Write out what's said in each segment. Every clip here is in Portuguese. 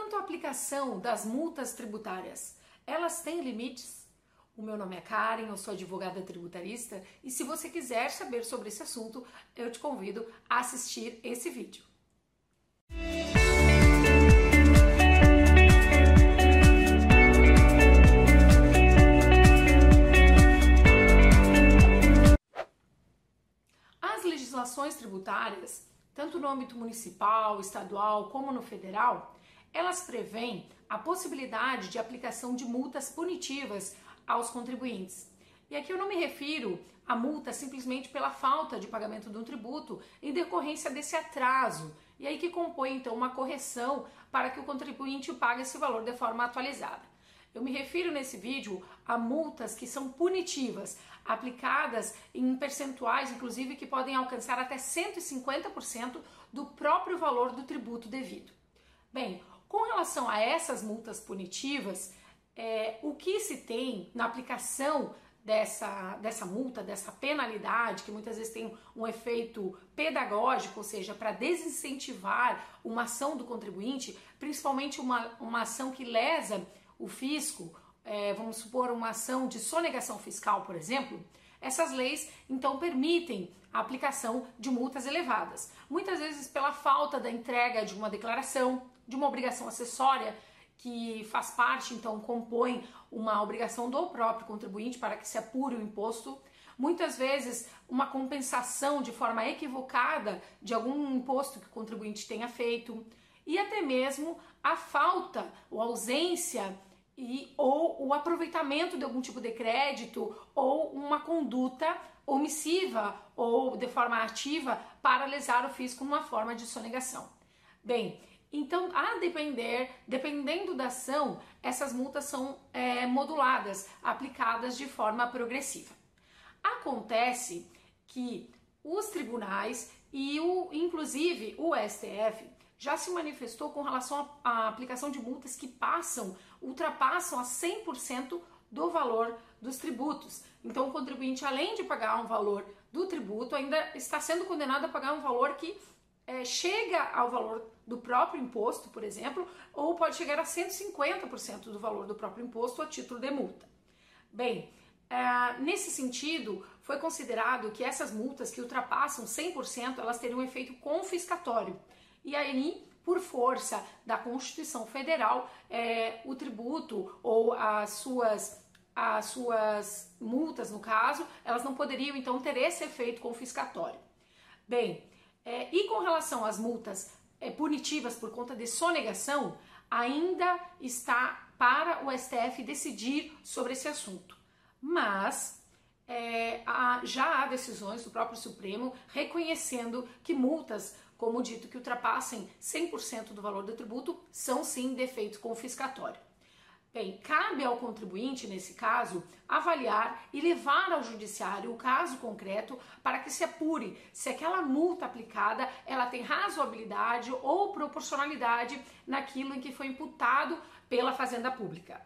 quanto à aplicação das multas tributárias, elas têm limites? O meu nome é Karen, eu sou advogada tributarista e se você quiser saber sobre esse assunto, eu te convido a assistir esse vídeo. As legislações tributárias, tanto no âmbito municipal, estadual como no federal, elas prevêem a possibilidade de aplicação de multas punitivas aos contribuintes. E aqui eu não me refiro a multa simplesmente pela falta de pagamento de um tributo em decorrência desse atraso, e aí que compõe então uma correção para que o contribuinte pague esse valor de forma atualizada. Eu me refiro nesse vídeo a multas que são punitivas, aplicadas em percentuais, inclusive, que podem alcançar até 150% do próprio valor do tributo devido. Bem, com relação a essas multas punitivas, é, o que se tem na aplicação dessa, dessa multa, dessa penalidade, que muitas vezes tem um efeito pedagógico, ou seja, para desincentivar uma ação do contribuinte, principalmente uma, uma ação que lesa o fisco, é, vamos supor uma ação de sonegação fiscal, por exemplo, essas leis então permitem a aplicação de multas elevadas, muitas vezes pela falta da entrega de uma declaração, de uma obrigação acessória que faz parte, então compõe uma obrigação do próprio contribuinte para que se apure o imposto. Muitas vezes, uma compensação de forma equivocada de algum imposto que o contribuinte tenha feito, e até mesmo a falta ou ausência e, ou o aproveitamento de algum tipo de crédito ou uma conduta omissiva ou de forma ativa para lesar o fisco numa forma de sonegação. Bem, então, a depender, dependendo da ação, essas multas são é, moduladas, aplicadas de forma progressiva. Acontece que os tribunais e o, inclusive o STF já se manifestou com relação à aplicação de multas que passam, ultrapassam a 100% do valor dos tributos. Então, o contribuinte, além de pagar um valor do tributo, ainda está sendo condenado a pagar um valor que é, chega ao valor do próprio imposto, por exemplo, ou pode chegar a 150% do valor do próprio imposto a título de multa. Bem, é, nesse sentido, foi considerado que essas multas que ultrapassam 100%, elas teriam um efeito confiscatório. E aí, por força da Constituição Federal, é, o tributo ou as suas as suas multas, no caso, elas não poderiam então ter esse efeito confiscatório. Bem, é, e com relação às multas é, punitivas por conta de sonegação, ainda está para o STF decidir sobre esse assunto. Mas é, há, já há decisões do próprio Supremo reconhecendo que multas, como dito, que ultrapassem 100% do valor do tributo, são sim defeito confiscatório. Bem, cabe ao contribuinte, nesse caso, avaliar e levar ao judiciário o caso concreto para que se apure se aquela multa aplicada ela tem razoabilidade ou proporcionalidade naquilo em que foi imputado pela Fazenda Pública.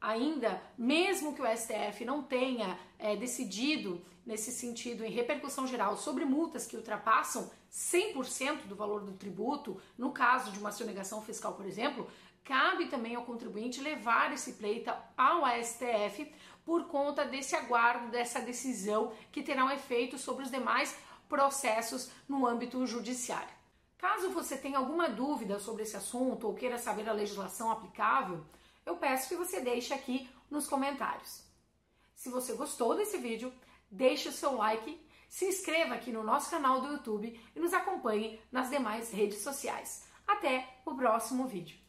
Ainda, mesmo que o STF não tenha é, decidido nesse sentido em repercussão geral sobre multas que ultrapassam 100% do valor do tributo, no caso de uma sonegação fiscal, por exemplo, cabe também ao contribuinte levar esse pleito ao STF por conta desse aguardo, dessa decisão que terá um efeito sobre os demais processos no âmbito judiciário. Caso você tenha alguma dúvida sobre esse assunto ou queira saber a legislação aplicável, eu peço que você deixe aqui nos comentários. Se você gostou desse vídeo, deixe o seu like, se inscreva aqui no nosso canal do YouTube e nos acompanhe nas demais redes sociais. Até o próximo vídeo.